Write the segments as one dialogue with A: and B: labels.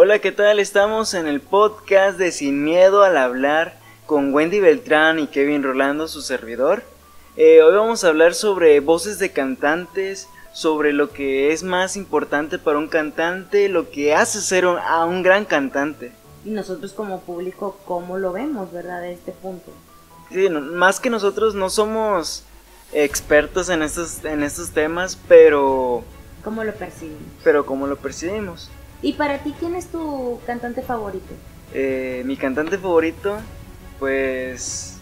A: Hola, ¿qué tal? Estamos en el podcast de Sin Miedo al Hablar con Wendy Beltrán y Kevin Rolando, su servidor. Eh, hoy vamos a hablar sobre voces de cantantes, sobre lo que es más importante para un cantante, lo que hace ser a un gran cantante.
B: Y nosotros como público, ¿cómo lo vemos, verdad, de este punto?
A: Sí, más que nosotros no somos expertos en estos, en estos temas, pero...
B: ¿Cómo lo percibimos?
A: Pero ¿cómo lo percibimos?
B: ¿Y para ti quién es tu cantante favorito?
A: Eh, mi cantante favorito, pues...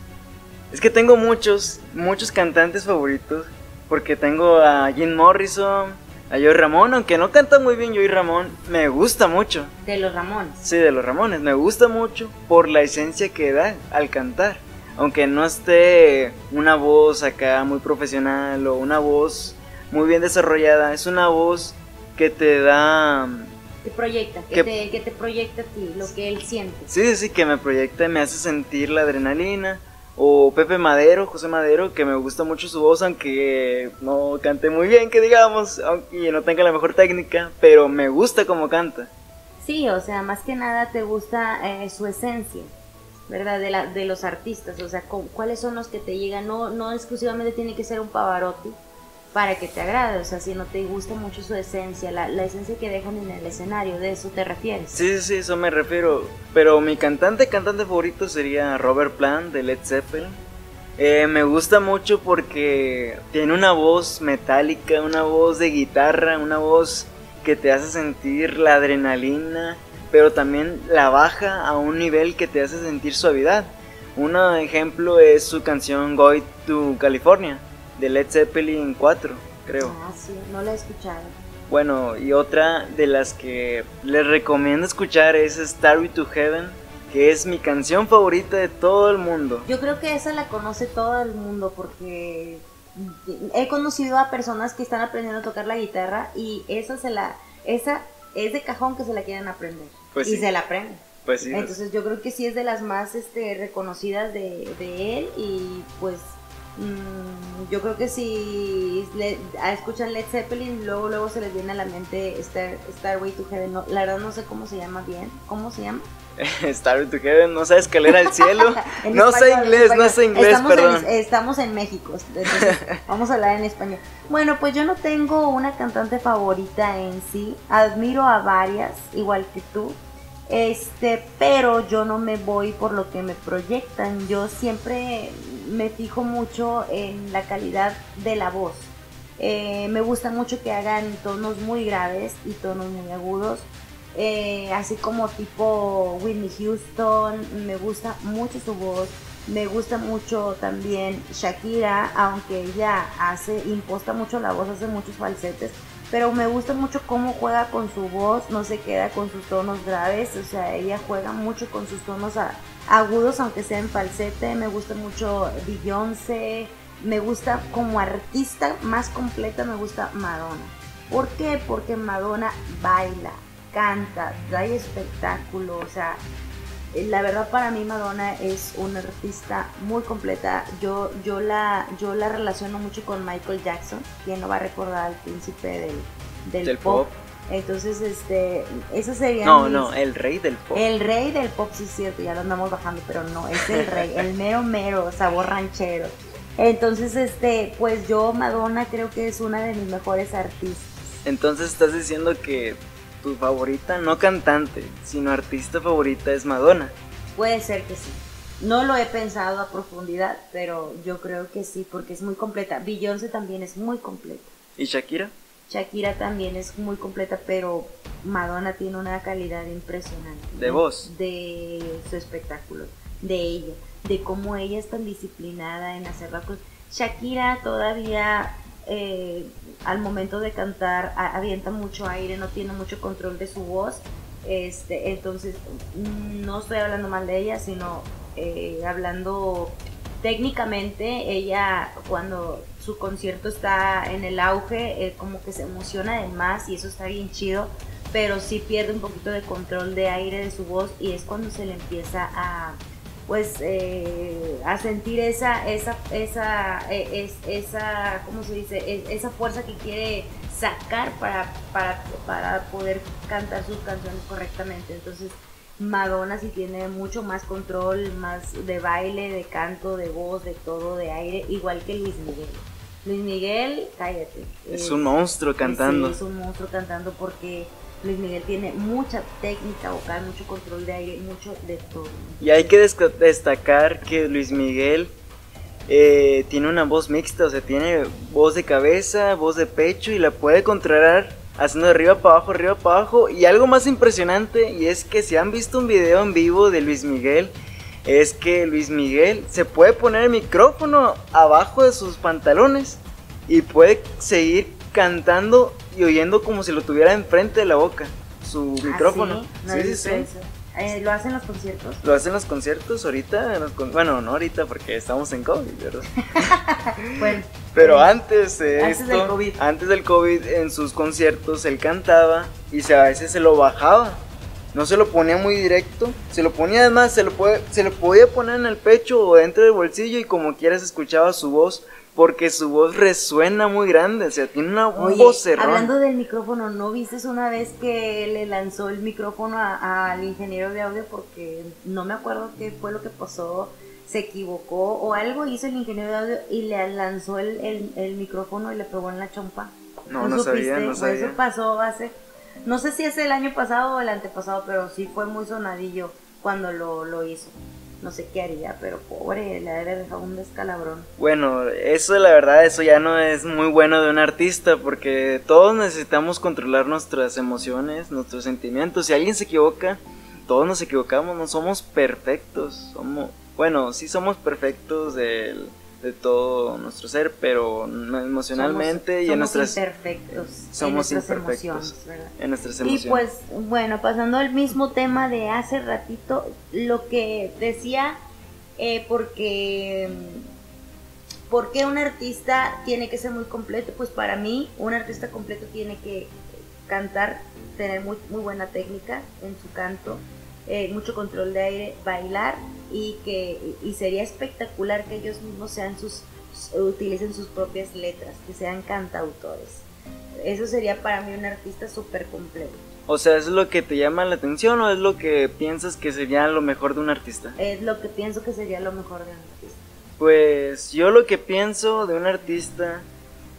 A: Es que tengo muchos, muchos cantantes favoritos, porque tengo a Jim Morrison, a Joey Ramón, aunque no canta muy bien Joey Ramón, me gusta mucho.
B: ¿De los Ramones?
A: Sí, de los Ramones, me gusta mucho por la esencia que da al cantar. Aunque no esté una voz acá muy profesional o una voz muy bien desarrollada, es una voz que te da
B: te proyecta, que, te, que, te, proyecta a ti, lo que él siente.
A: Sí, sí, que me proyecta y me hace sentir la adrenalina. O Pepe Madero, José Madero, que me gusta mucho su voz, aunque no cante muy bien, que digamos, aunque no tenga la mejor técnica, pero me gusta como canta.
B: Sí, o sea, más que nada te gusta eh, su esencia, ¿verdad? De, la, de los artistas, o sea, cuáles son los que te llegan, no, no exclusivamente tiene que ser un Pavarotti, para que te agrade, o sea, si no te gusta mucho su esencia, la, esencia que dejan en el escenario, ¿de eso te refieres?
A: Sí, sí, eso me refiero, pero mi cantante, cantante favorito sería Robert Plant de Led Zeppelin. Eh, me gusta mucho porque tiene una voz metálica, una voz de guitarra, una voz que te hace sentir la adrenalina, pero también la baja a un nivel que te hace sentir suavidad. Un ejemplo es su canción Going to California de Led Zeppelin 4, creo.
B: Ah, sí, no la he escuchado.
A: Bueno, y otra de las que les recomiendo escuchar es Starry to Heaven, que es mi canción favorita de todo el mundo.
B: Yo creo que esa la conoce todo el mundo porque he conocido a personas que están aprendiendo a tocar la guitarra y esa se la esa es de cajón que se la quieren aprender pues y se la aprenden.
A: Pues sí,
B: Entonces yo creo que sí es de las más este, reconocidas de, de él y pues Mm, yo creo que si le, escuchan Led Zeppelin, luego luego se les viene a la mente Star, Starway to Heaven. la verdad no sé cómo se llama bien. ¿Cómo se llama?
A: Starway to Heaven, no sé escalera al cielo. no sé inglés, no sé inglés,
B: estamos
A: perdón.
B: En, estamos en México, vamos a hablar en español. Bueno, pues yo no tengo una cantante favorita en sí. Admiro a varias, igual que tú. Este, pero yo no me voy por lo que me proyectan. Yo siempre me fijo mucho en la calidad de la voz. Eh, me gusta mucho que hagan tonos muy graves y tonos muy agudos. Eh, así como tipo Whitney Houston, me gusta mucho su voz. Me gusta mucho también Shakira, aunque ella hace, imposta mucho la voz, hace muchos falsetes pero me gusta mucho cómo juega con su voz, no se queda con sus tonos graves, o sea, ella juega mucho con sus tonos agudos, aunque sea en falsete, me gusta mucho Beyoncé, me gusta como artista más completa, me gusta Madonna. ¿Por qué? Porque Madonna baila, canta, da espectáculo, o sea, la verdad para mí Madonna es una artista muy completa. Yo, yo, la, yo la relaciono mucho con Michael Jackson, quien no va a recordar al príncipe del, del, pop. Entonces, este, eso sería...
A: No, no, el rey del pop.
B: El rey del pop, sí es cierto, ya lo andamos bajando, pero no, es el rey, el mero mero, sabor ranchero. Entonces, este, pues yo Madonna creo que es una de mis mejores artistas.
A: Entonces estás diciendo que tu favorita, no cantante, sino artista favorita es Madonna.
B: Puede ser que sí. No lo he pensado a profundidad, pero yo creo que sí, porque es muy completa. Beyoncé también es muy completa.
A: ¿Y Shakira?
B: Shakira también es muy completa, pero Madonna tiene una calidad impresionante.
A: ¿De voz?
B: De su espectáculo, de ella, de cómo ella es tan disciplinada en hacer las cosas. Shakira todavía eh, al momento de cantar avienta mucho aire, no tiene mucho control de su voz. Este, entonces, no estoy hablando mal de ella, sino eh, hablando técnicamente, ella cuando su concierto está en el auge, eh, como que se emociona de más y eso está bien chido, pero sí pierde un poquito de control de aire de su voz y es cuando se le empieza a pues eh, a sentir esa esa esa eh, es, esa cómo se dice esa fuerza que quiere sacar para, para, para poder cantar sus canciones correctamente. Entonces, Madonna sí tiene mucho más control, más de baile, de canto, de voz, de todo, de aire, igual que Luis Miguel. Luis Miguel, cállate.
A: Es, un monstruo cantando.
B: es un monstruo cantando porque Luis Miguel tiene mucha técnica vocal, mucho control de aire, mucho de todo.
A: Y hay que destacar que Luis Miguel eh, tiene una voz mixta, o sea, tiene voz de cabeza, voz de pecho y la puede controlar haciendo de arriba para abajo, arriba para abajo. Y algo más impresionante, y es que si han visto un video en vivo de Luis Miguel, es que Luis Miguel se puede poner el micrófono abajo de sus pantalones y puede seguir cantando y oyendo como si lo tuviera enfrente de la boca, su ¿Ah, micrófono.
B: sí, sí, sí. Eh, ¿Lo hacen los conciertos?
A: Lo hacen los conciertos ahorita, bueno, no ahorita porque estamos en COVID, ¿verdad? bueno. Pero antes de antes del COVID. antes del COVID, en sus conciertos él cantaba y se, a veces se lo bajaba. No se lo ponía muy directo, se lo ponía además, se lo, puede, se lo podía poner en el pecho o dentro del bolsillo y como quieras escuchaba su voz porque su voz resuena muy grande, o sea, tiene una voz
B: Hablando del micrófono, ¿no viste una vez que le lanzó el micrófono al ingeniero de audio? Porque no me acuerdo qué fue lo que pasó, se equivocó o algo hizo el ingeniero de audio y le lanzó el, el, micrófono y le pegó en la chompa.
A: No, no, sabía, no sabía.
B: Eso pasó hace, no sé si es el año pasado o el antepasado, pero sí fue muy sonadillo cuando lo, lo hizo no sé qué haría, pero pobre, le habría dejado un descalabrón.
A: Bueno, eso la verdad, eso ya no es muy bueno de un artista, porque todos necesitamos controlar nuestras emociones, nuestros sentimientos. Si alguien se equivoca, todos nos equivocamos, no somos perfectos, somos, bueno, sí somos perfectos del de todo nuestro ser, pero emocionalmente y en nuestras
B: imperfectos,
A: somos en nuestras imperfectos en nuestras emociones.
B: Y pues bueno, pasando al mismo tema de hace ratito, lo que decía eh, porque ¿Por qué un artista tiene que ser muy completo? Pues para mí, un artista completo tiene que cantar, tener muy, muy buena técnica en su canto, eh, mucho control de aire, bailar y que y sería espectacular que ellos mismos sean sus utilicen sus propias letras, que sean cantautores. Eso sería para mí un artista súper completo.
A: O sea, ¿es lo que te llama la atención o es lo que piensas que sería lo mejor de un artista?
B: Es lo que pienso que sería lo mejor de un artista.
A: Pues yo lo que pienso de un artista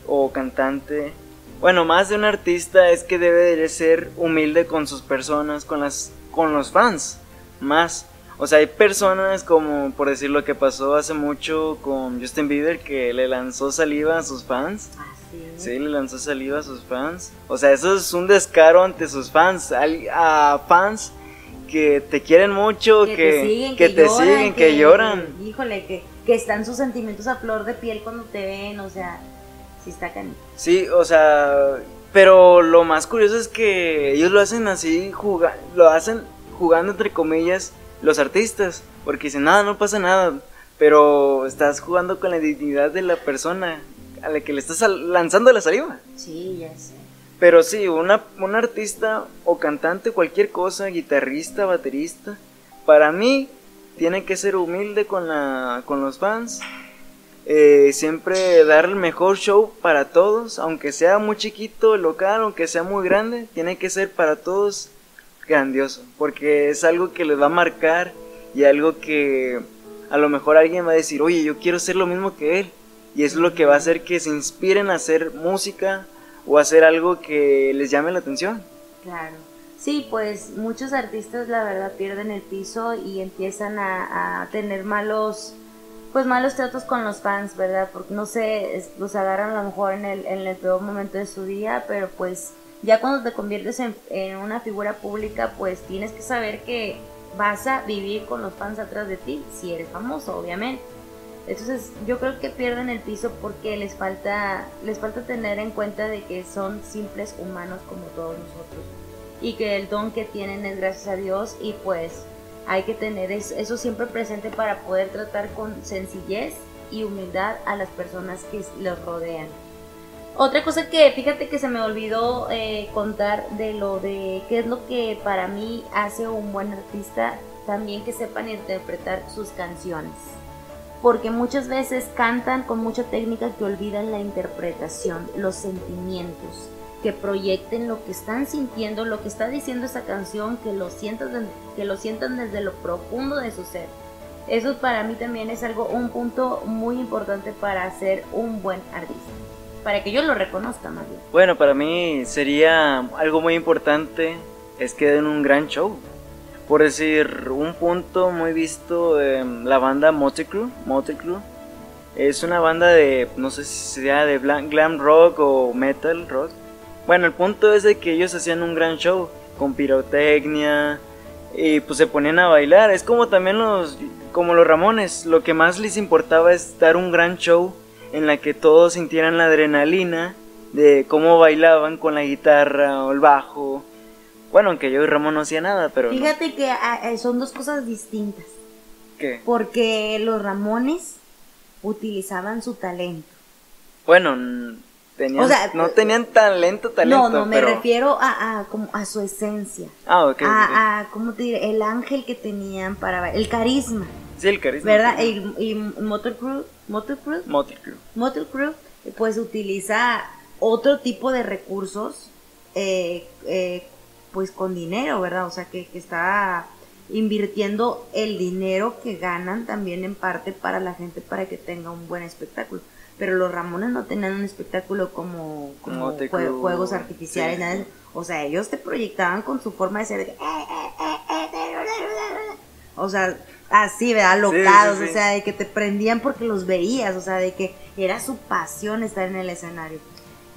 A: o cantante, bueno, más de un artista es que debe de ser humilde con sus personas, con las con los fans, más o sea, hay personas como, por decir lo que pasó hace mucho con Justin Bieber, que le lanzó saliva a sus fans.
B: Ah, sí.
A: Sí, le lanzó saliva a sus fans. O sea, eso es un descaro ante sus fans. A, fans que te quieren mucho, que, te siguen, que, te lloran, siguen, que, lloran.
B: Híjole, que, que están sus sentimientos a flor de piel cuando te ven, o sea, sí está canito.
A: Sí, o sea, pero lo más curioso es que ellos lo hacen así, lo hacen jugando entre comillas los artistas, porque dicen, nada, no pasa nada, pero estás jugando con la dignidad de la persona a la que le estás lanzando la saliva.
B: Sí, ya sé.
A: Pero sí, una, un artista o cantante, cualquier cosa, guitarrista, baterista, para mí tiene que ser humilde con, la, con los fans, eh, siempre dar el mejor show para todos, aunque sea muy chiquito, local, aunque sea muy grande, tiene que ser para todos grandioso, porque es algo que les va a marcar y algo que a lo mejor alguien va a decir, oye, yo quiero ser lo mismo que él. Y es lo que va a hacer que se inspiren a hacer música o hacer algo que les llame la atención.
B: Claro. Sí, pues muchos artistas la verdad pierden el piso y empiezan a, tener malos, pues malos tratos con los fans, ¿verdad? Porque no sé, los agarran a lo mejor en el, en el peor momento de su día, pero pues ya cuando te conviertes en, una figura pública, pues tienes que saber que vas a vivir con los fans atrás de ti, si eres famoso, obviamente. Entonces, yo creo que pierden el piso porque les falta, les falta tener en cuenta de que son simples humanos como todos nosotros y que el don que tienen es gracias a Dios y pues hay que tener eso siempre presente para poder tratar con sencillez y humildad a las personas que los rodean. Otra cosa que fíjate que se me olvidó eh, contar de lo de qué es lo que para mí hace un buen artista, también que sepan interpretar sus canciones. Porque muchas veces cantan con mucha técnica que olvidan la interpretación, los sentimientos. Que proyecten lo que están sintiendo, lo que está diciendo esa canción, que lo sientan, que lo sientan desde lo profundo de su ser. Eso para mí también es algo, un punto muy importante para ser un buen artista. Para que yo lo reconozca más bien.
A: Bueno, para mí sería algo muy importante es que den un gran show. Por decir, un punto muy visto de la banda Motley Crue, es una banda de, no sé si sea de glam rock o metal rock. Bueno, el punto es de que ellos hacían un gran show con pirotecnia y pues se ponían a bailar. Es como también los, como los Ramones, lo que más les importaba es dar un gran show en la que todos sintieran la adrenalina de cómo bailaban con la guitarra o el bajo bueno, aunque yo y Ramón no hacía nada, pero.
B: Fíjate que ah, eh, son dos cosas distintas.
A: ¿Qué?
B: Porque los Ramones utilizaban su talento.
A: Bueno, tenían, no tenían talento, talento.
B: No, no, me refiero a, a, como a su esencia.
A: Ah, ok.
B: A, a, ¿cómo te diré? El ángel que tenían para. El carisma.
A: Sí, el carisma.
B: ¿Verdad? Y, y Motor Crew. Motor Crew.
A: Motor
B: Crew. pues utiliza otro tipo de recursos. Eh, eh, pues con dinero, ¿verdad? O sea, que, está invirtiendo el dinero que ganan también en parte para la gente para que tenga un buen espectáculo. Pero los Ramones no tenían un espectáculo como, como juegos artificiales, nada. O sea, ellos te proyectaban con su forma de ser. o sea, así, ¿verdad? Locados, o sea, de que te prendían porque los veías, o sea, de que era su pasión estar en el escenario.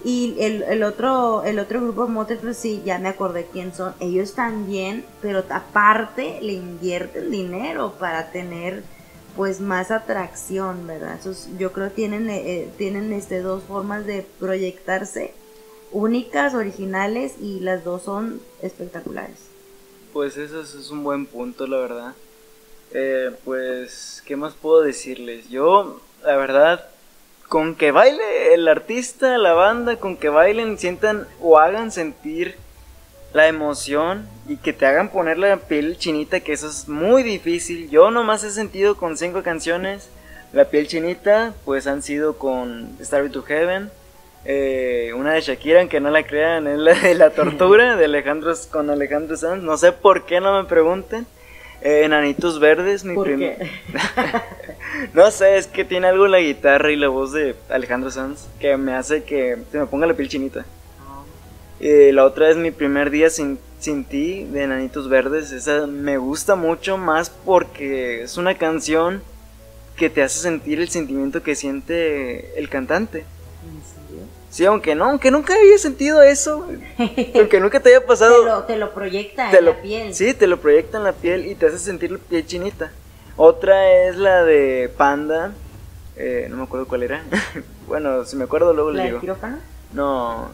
B: Y el, el, otro el otro grupo Motley sí, ya me acordé quién son. Ellos también, pero aparte le invierten dinero para tener pues más atracción, ¿verdad? yo creo tienen, eh, eh, tienen este, dos formas de proyectarse únicas, originales y las dos son espectaculares.
A: Pues eso, es un buen punto, la verdad. Eh, pues, ¿qué más puedo decirles? Yo, la verdad, con que baile el artista, la banda, con que bailen, sientan o hagan sentir la emoción y que te hagan poner la piel chinita, que eso es muy difícil. Yo nomás he sentido con cinco canciones la piel chinita, pues han sido con Starry to Heaven, eh, una de Shakira, aunque no la crean, es la de La Tortura, de Alejandro, con Alejandro Sanz. No sé por qué, no me pregunten. Eh, Enanitos Verdes, mi primer. no sé, es que tiene algo la guitarra y la voz de Alejandro Sanz que me hace que se me ponga la piel chinita. Eh, la otra es mi primer día sin, sin ti, de Enanitos Verdes. Esa me gusta mucho más porque es una canción que te hace sentir el sentimiento que siente el cantante. Sí, aunque no, aunque nunca había sentido eso, aunque nunca te haya pasado.
B: Te lo, proyecta en la piel.
A: Sí, te lo proyecta en la piel y te hace sentir la piel chinita. Otra es la de Panda, eh, no me acuerdo cuál era. bueno, si me acuerdo luego le digo.
B: ¿La quirófano?
A: No,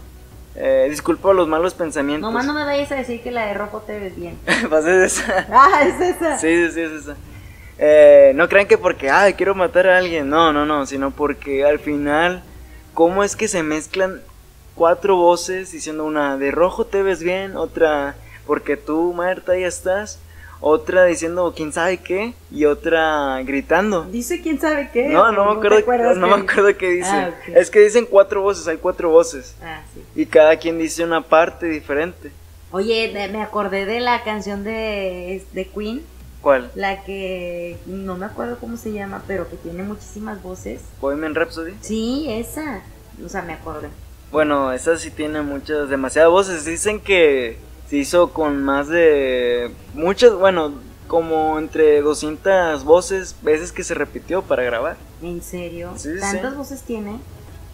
A: eh, disculpo los malos pensamientos.
B: Nomás no me vayas a decir que la de rojo te ves bien.
A: pues es esa.
B: Ah, es esa.
A: Sí, sí, es esa. Eh, no crean que porque, ay, quiero matar a alguien. No, no, no, sino porque al final cómo es que se mezclan cuatro voces diciendo una de rojo te ves bien, otra porque tú Marta ya estás, otra diciendo quién sabe qué y otra gritando.
B: Dice quién sabe qué.
A: No, no, me acuerdo, no me acuerdo qué dice. Ah, es que dicen cuatro voces, hay cuatro voces.
B: Ah, sí.
A: Y cada quien dice una parte diferente.
B: Oye, me acordé de la canción de, de Queen.
A: ¿Cuál?
B: La que no me acuerdo cómo se llama, pero que tiene muchísimas voces.
A: Bohemian Rhapsody.
B: Sí, esa. O sea, me acordé.
A: Bueno, esa sí tiene muchas, demasiadas voces. Dicen que se hizo con más de muchas, bueno, como entre 200 voces, veces que se repitió para grabar.
B: ¿En serio? ¿Tantas voces tiene?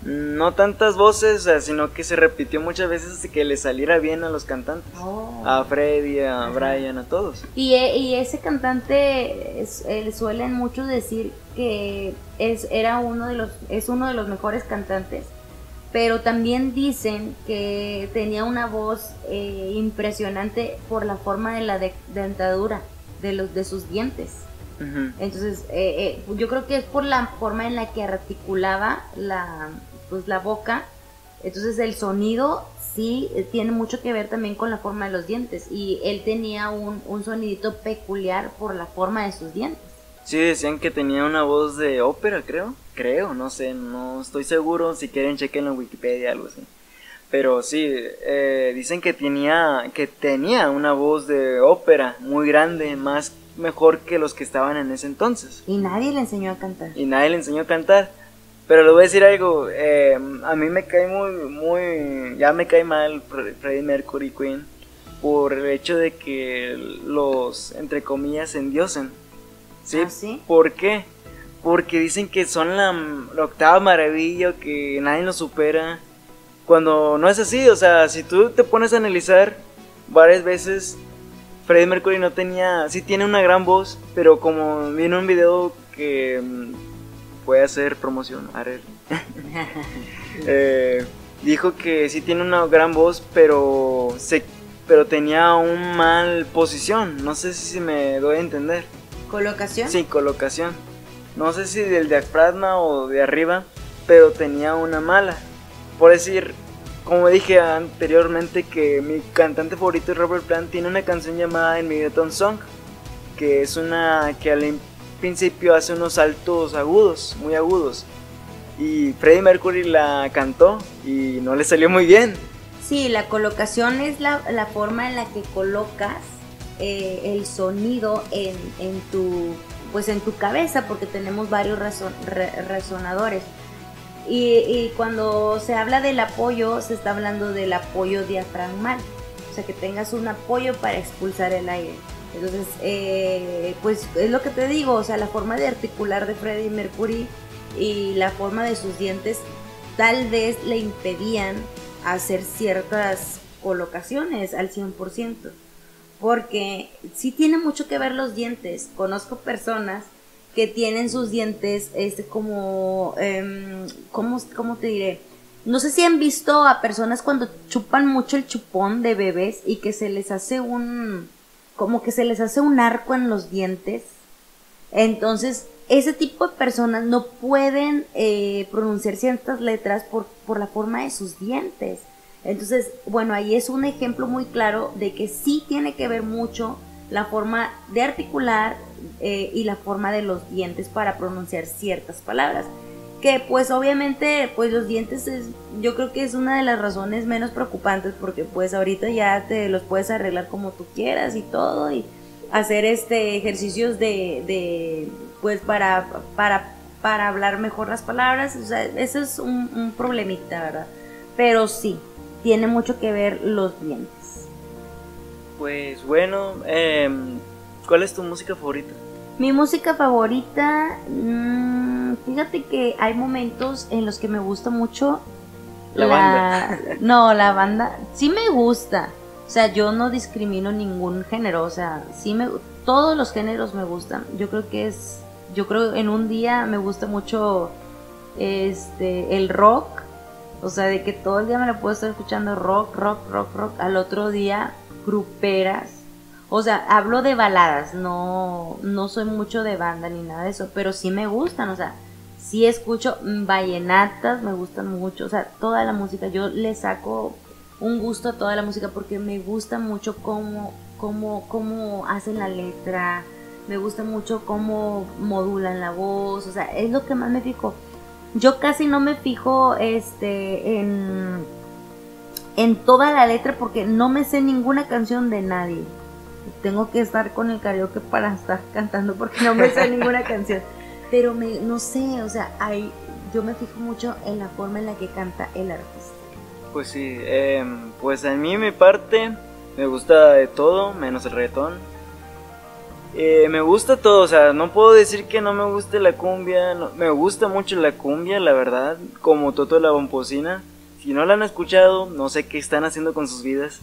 A: No tantas voces, sino que se repitió muchas veces hasta que le saliera bien a los cantantes.
B: Oh.
A: A Freddy, a Brian, a todos.
B: Y, e, y ese cantante es, suelen muchos decir que es, era uno de los, es uno de los mejores cantantes, pero también dicen que tenía una voz eh, impresionante por la forma de la dentadura, de, los, de sus dientes. Entonces, eh, eh, yo creo que es por la forma en la que articulaba la, pues la boca. Entonces el sonido sí eh, tiene mucho que ver también con la forma de los dientes. Y él tenía un, un sonidito peculiar por la forma de sus dientes.
A: Sí, decían que tenía una voz de ópera, creo. Creo, no sé, no estoy seguro. Si quieren, chequen en Wikipedia, algo así. Pero sí, eh, dicen que tenía, que tenía una voz de ópera muy grande, más mejor que los que estaban en ese entonces.
B: Y nadie le enseñó a cantar.
A: Y nadie le enseñó a cantar. Pero le voy a decir algo, eh, a mí me cae muy, muy, ya me cae mal Freddie Mercury Queen por el hecho de que los, entre comillas, endiosen. ¿Sí?
B: ¿Ah, sí?
A: ¿Por qué? Porque dicen que son la, la octava maravilla, que nadie lo supera. Cuando no es así, o sea, si tú te pones a analizar varias veces, Freddie Mercury no tenía, sí tiene una gran voz, pero como vi en un video que mm, puede hacer promoción, a ver, eh, dijo que sí tiene una gran voz, pero se, pero tenía un mal posición, no sé si me doy a entender.
B: ¿Colocación?
A: Sí, colocación. No sé si del diafragma o de arriba, pero tenía una mala. Por decir, como dije anteriormente, que mi cantante favorito Robert Plant tiene una canción llamada El Midleton Song, que es una que al principio hace unos saltos agudos, muy agudos. Y Freddie Mercury la cantó y no le salió muy bien.
B: Sí, la colocación es la, la forma en la que colocas eh, el sonido en, en, tu pues en tu cabeza porque tenemos varios razon, re, resonadores. Y, y, cuando se habla del apoyo se está hablando del apoyo diafragmal o sea que tengas un apoyo para expulsar el aire. Entonces eh, pues es lo que te digo o sea la forma de articular de Freddie Mercury y la forma de sus dientes tal vez le impedían hacer ciertas colocaciones al 100% porque sí tiene mucho que ver los dientes. Conozco personas que tienen sus dientes este como eh, ¿cómo, ¿cómo te diré? No sé si han visto a personas cuando chupan mucho el chupón de bebés y que se les hace un como que se les hace un arco en los dientes. Entonces, ese tipo de personas no pueden eh, pronunciar ciertas letras por, por la forma de sus dientes. Entonces, bueno, ahí es un ejemplo muy claro de que sí tiene que ver mucho la forma de articular eh, y la forma de los dientes para pronunciar ciertas palabras. Que pues obviamente pues los dientes es, yo creo que es una de las razones menos preocupantes porque pues ahorita ya te los puedes arreglar como tú quieras y todo y hacer este ejercicios de, de pues para, para, para hablar mejor las palabras, o sea, eso es un, un problemita, ¿verdad? Pero sí, tiene mucho que ver los dientes.
A: Pues bueno, eh, ¿cuál es tu música favorita?
B: Mi música favorita, mmm, fíjate que hay momentos en los que me gusta mucho
A: la, la banda.
B: No, la banda sí me gusta. O sea, yo no discrimino ningún género, o sea, sí me todos los géneros me gustan. Yo creo que es yo creo en un día me gusta mucho este el rock o sea, de que todo el día me la puedo estar escuchando rock, rock, rock, rock. Al otro día, gruperas. O sea, hablo de baladas, no, no soy mucho de banda ni nada de eso, pero sí me gustan, o sea, sí escucho vallenatas, me gustan mucho, o sea, toda la música, yo le saco un gusto a toda la música porque me gusta mucho cómo, cómo, cómo hacen la letra, me gusta mucho cómo modulan la voz, o sea, es lo que más me fijo yo casi no me fijo este en en toda la letra porque no me sé ninguna canción de nadie. Tengo que estar con el karaoke para estar cantando porque no me sé ninguna canción. Pero me, no sé, o sea, hay, yo me fijo mucho en la forma en la que canta el artista.
A: Pues sí, eh, pues a mí mi parte me gusta de todo, menos el reggaetón. Eh, me gusta todo, o sea, no puedo decir que no me guste la cumbia, no, me gusta mucho la cumbia, la verdad, como Toto la Bomposina. Si no la han escuchado, no sé qué están haciendo con sus vidas.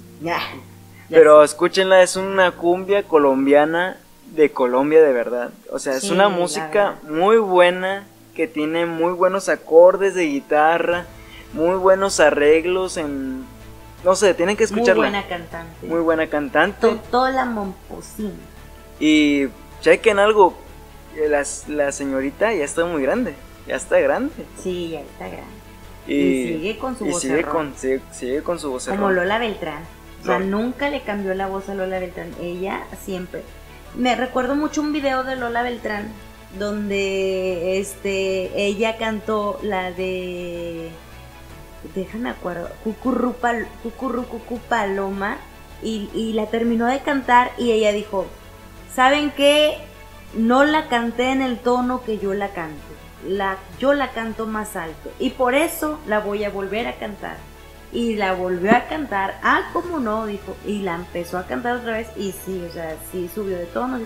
A: Pero escúchenla, es una cumbia colombiana de Colombia de verdad. O sea, es una
B: la
A: música muy buena, que tiene muy buenos acordes de guitarra, muy buenos arreglos en... No sé, tienen que
B: Muy
A: escucharla.
B: buena cantante.
A: Muy buena cantante.
B: Totola Momposina.
A: Y chequen algo, eh, la, la señorita ya está muy grande, ya está grande.
B: Sí, ya está grande.
A: Y,
B: Y sigue con su
A: y sigue con, sigue, sigue con su voz
B: Como Lola Beltrán. O sea, nunca le cambió la voz a Lola Beltrán. Ella siempre. Me recuerdo mucho un video de Lola Beltrán donde este ella cantó la de déjame acuerdo, Cucurrupa, Cucurrucucu Paloma, y, y la terminó de cantar y ella dijo, ¿saben qué? No la canté en el tono que yo la canto. La, yo la canto más alto y por eso la voy a volver a cantar. Y la volvió a cantar, ah, cómo no, dijo, y la empezó a cantar otra vez y sí, o sea, sí subió de tono.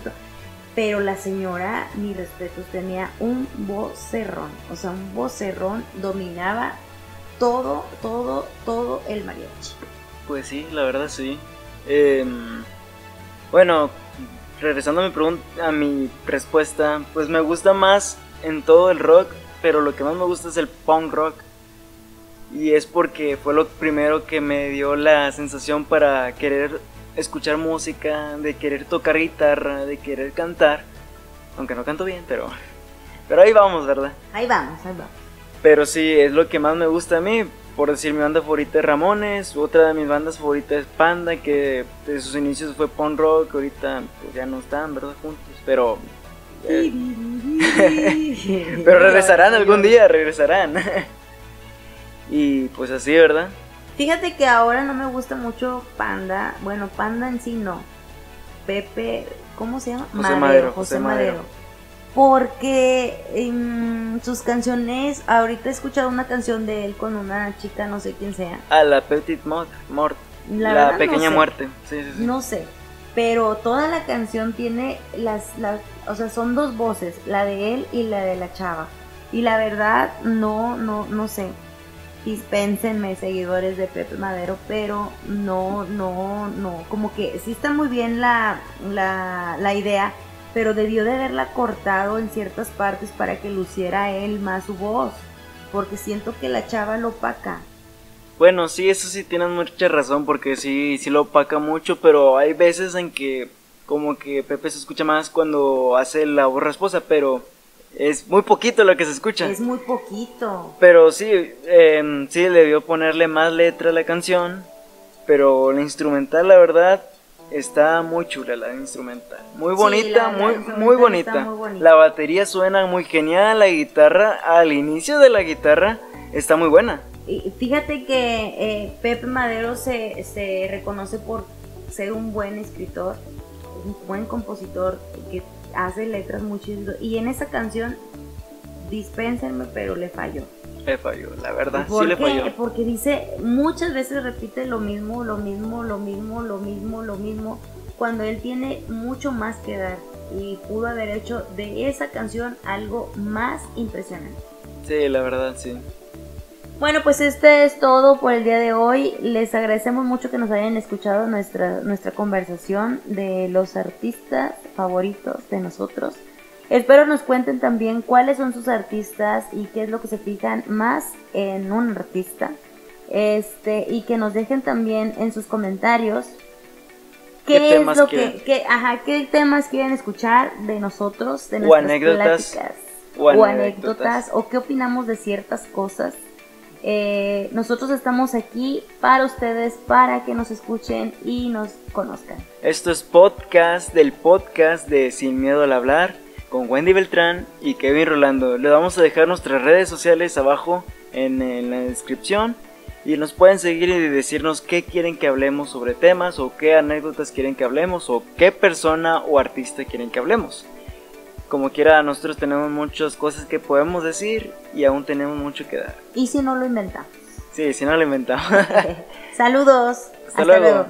B: Pero la señora, mi respeto, tenía un vocerrón, o sea, un vocerrón dominaba todo, todo, todo el mariachi.
A: Pues sí, la verdad sí. Em, bueno, regresando a mi pregunta, a mi respuesta, pues me gusta más en todo el rock, pero lo que más me gusta es el punk rock. Y es porque fue lo primero que me dio la sensación para querer escuchar música, de querer tocar guitarra, de querer cantar. Aunque no canto bien, pero pero ahí vamos, ¿verdad?
B: Ahí vamos, ahí vamos.
A: Pero sí, es lo que más me gusta a mí. Por decir, mi banda favorita es Ramones, otra de mis bandas favoritas es Panda, que de sus inicios fue punk rock, ahorita pues ya no están, ¿verdad? Juntos, pero... eh, pero regresarán algún día, regresarán. y pues así, ¿verdad?
B: Fíjate que ahora no me gusta mucho Panda. Bueno, Panda en sí no. Pepe, ¿cómo se llama?
A: José Madero, José Madero.
B: Porque en sus canciones, ahorita he escuchado una canción de él con una chica, no sé quién sea.
A: Ah, la Petite Mort, Mort
B: La
A: la,
B: verdad no
A: pequeña
B: sé.
A: muerte. Sí, sí, sí.
B: No sé. Pero toda la canción tiene las, las, o sea, son dos voces, la de él y la de la chava. Y la verdad, no, no, no sé. Dispénsenme, seguidores de Pepe Madero, pero no, no, no. Como que sí está muy bien la, la, la idea, pero debió de haberla cortado en ciertas partes para que luciera él más su voz. Porque siento que la chava lo opaca.
A: Bueno, sí, eso sí tienes mucha razón porque sí, sí lo opaca mucho, pero hay veces en que como que Pepe se escucha más cuando hace la voz rasposa, pero es muy poquito lo que se escucha.
B: Es muy poquito.
A: Pero sí, em, sí, le debió ponerle más letra a la canción, pero la instrumental, la verdad, está muy chula la instrumental. Muy bonita,
B: la
A: muy,
B: instrumental
A: muy
B: está
A: bonita.
B: muy bonita.
A: La batería suena muy genial, la guitarra, al inicio de la guitarra, está muy buena.
B: Y Fíjate que eh, Pepe Madero se, se reconoce por ser un buen escritor, un buen compositor que hace letras muy chidas. Y en esa canción, dispénsenme, pero le falló.
A: Le falló, la verdad,
B: ¿Por
A: sí le falló.
B: Porque dice, muchas veces repite lo mismo, lo mismo, lo mismo, lo mismo, lo mismo, cuando él tiene mucho más que dar. Y pudo haber hecho de esa canción algo más impresionante.
A: Sí, la verdad, sí.
B: Bueno, pues este es todo por el día de hoy. Les agradecemos mucho que nos hayan escuchado nuestra, nuestra conversación de los artistas favoritos de nosotros. Espero nos cuenten también cuáles son sus artistas y qué es lo que se fijan más en un artista. Este, y que nos dejen también en sus comentarios qué,
A: ¿Qué
B: es lo
A: quieren?
B: que, qué- ajá, qué temas quieren escuchar de nosotros, de
A: O
B: nuestras
A: anécdotas.
B: pláticas
A: O
B: o
A: anécdotas.
B: anécdotas o qué opinamos de ciertas cosas. Eh, nosotros estamos aquí para ustedes, para que nos escuchen y nos conozcan.
A: Esto es podcast del podcast de Sin Miedo al Hablar con Wendy Beltrán y Kevin Rolando. Le vamos a dejar nuestras redes sociales abajo en, en la descripción y nos pueden seguir y decirnos qué quieren que hablemos sobre temas o qué anécdotas quieren que hablemos o qué persona o artista quieren que hablemos. Como quiera, nosotros tenemos muchas cosas que podemos decir y aún tenemos mucho que dar.
B: Y si no lo inventamos.
A: Sí, si no lo inventamos.
B: Saludos.
A: Hasta luego.